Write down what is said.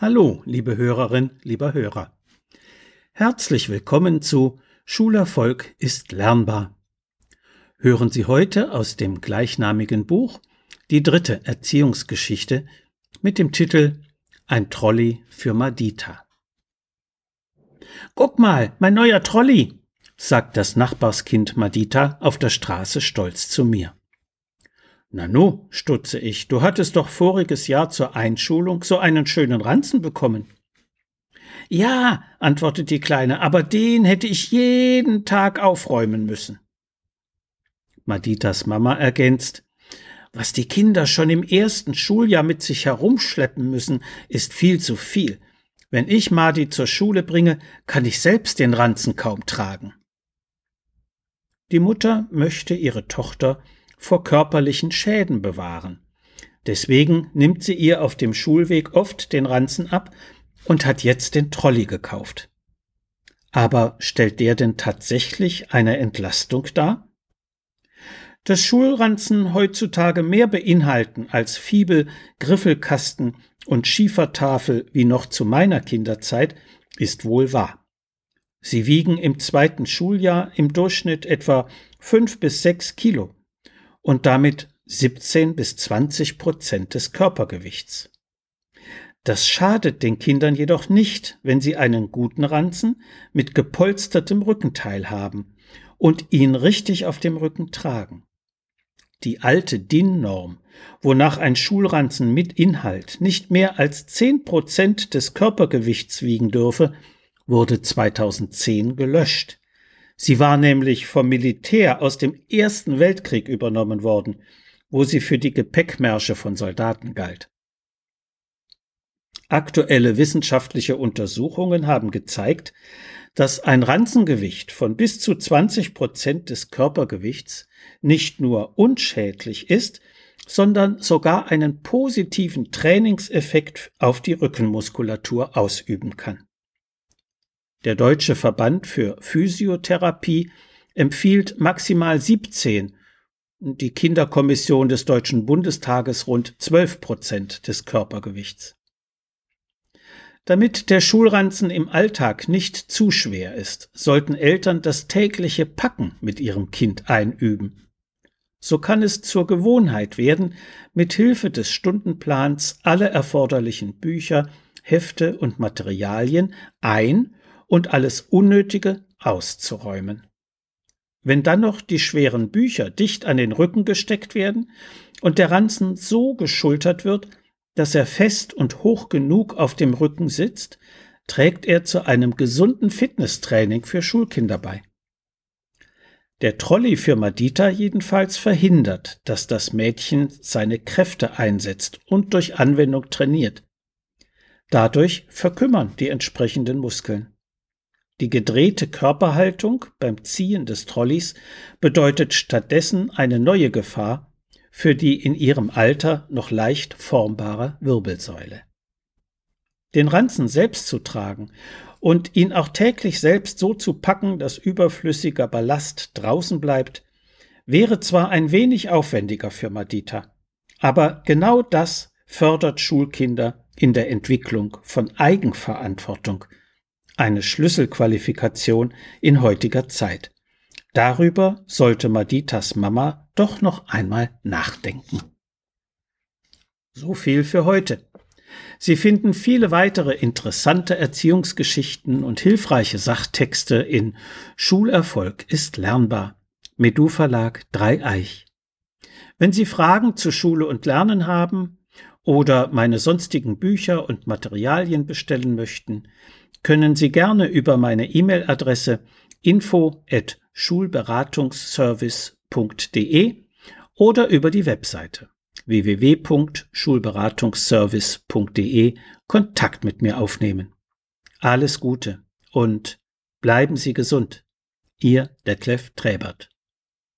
Hallo, liebe Hörerin, lieber Hörer. Herzlich willkommen zu Schulerfolg ist lernbar. Hören Sie heute aus dem gleichnamigen Buch die dritte Erziehungsgeschichte mit dem Titel Ein Trolley für Madita. Guck mal, mein neuer Trolley, sagt das Nachbarskind Madita auf der Straße stolz zu mir. Nanu, stutze ich, du hattest doch voriges Jahr zur Einschulung so einen schönen Ranzen bekommen. Ja, antwortet die Kleine, aber den hätte ich jeden Tag aufräumen müssen. Maditas Mama ergänzt, was die Kinder schon im ersten Schuljahr mit sich herumschleppen müssen, ist viel zu viel. Wenn ich Madi zur Schule bringe, kann ich selbst den Ranzen kaum tragen. Die Mutter möchte ihre Tochter vor körperlichen Schäden bewahren. Deswegen nimmt sie ihr auf dem Schulweg oft den Ranzen ab und hat jetzt den Trolley gekauft. Aber stellt der denn tatsächlich eine Entlastung dar? Dass Schulranzen heutzutage mehr beinhalten als Fibel, Griffelkasten und Schiefertafel wie noch zu meiner Kinderzeit, ist wohl wahr. Sie wiegen im zweiten Schuljahr im Durchschnitt etwa fünf bis sechs Kilo und damit 17 bis 20 Prozent des Körpergewichts. Das schadet den Kindern jedoch nicht, wenn sie einen guten Ranzen mit gepolstertem Rückenteil haben und ihn richtig auf dem Rücken tragen. Die alte DIN-Norm, wonach ein Schulranzen mit Inhalt nicht mehr als 10 Prozent des Körpergewichts wiegen dürfe, wurde 2010 gelöscht. Sie war nämlich vom Militär aus dem Ersten Weltkrieg übernommen worden, wo sie für die Gepäckmärsche von Soldaten galt. Aktuelle wissenschaftliche Untersuchungen haben gezeigt, dass ein Ranzengewicht von bis zu 20 Prozent des Körpergewichts nicht nur unschädlich ist, sondern sogar einen positiven Trainingseffekt auf die Rückenmuskulatur ausüben kann. Der Deutsche Verband für Physiotherapie empfiehlt maximal 17, die Kinderkommission des Deutschen Bundestages rund 12 Prozent des Körpergewichts. Damit der Schulranzen im Alltag nicht zu schwer ist, sollten Eltern das tägliche Packen mit ihrem Kind einüben. So kann es zur Gewohnheit werden, mit Hilfe des Stundenplans alle erforderlichen Bücher, Hefte und Materialien ein und alles Unnötige auszuräumen. Wenn dann noch die schweren Bücher dicht an den Rücken gesteckt werden und der Ranzen so geschultert wird, dass er fest und hoch genug auf dem Rücken sitzt, trägt er zu einem gesunden Fitnesstraining für Schulkinder bei. Der Trolley für Madita jedenfalls verhindert, dass das Mädchen seine Kräfte einsetzt und durch Anwendung trainiert. Dadurch verkümmern die entsprechenden Muskeln. Die gedrehte Körperhaltung beim Ziehen des Trolleys bedeutet stattdessen eine neue Gefahr für die in ihrem Alter noch leicht formbare Wirbelsäule. Den Ranzen selbst zu tragen und ihn auch täglich selbst so zu packen, dass überflüssiger Ballast draußen bleibt, wäre zwar ein wenig aufwendiger für Madita, aber genau das fördert Schulkinder in der Entwicklung von Eigenverantwortung eine Schlüsselqualifikation in heutiger Zeit. Darüber sollte Maditas Mama doch noch einmal nachdenken. So viel für heute. Sie finden viele weitere interessante Erziehungsgeschichten und hilfreiche Sachtexte in Schulerfolg ist lernbar. Medu Verlag Dreieich. Wenn Sie Fragen zu Schule und Lernen haben oder meine sonstigen Bücher und Materialien bestellen möchten, können Sie gerne über meine E-Mail-Adresse info at schulberatungsservice.de oder über die Webseite www.schulberatungsservice.de Kontakt mit mir aufnehmen. Alles Gute und bleiben Sie gesund. Ihr Detlef Träbert.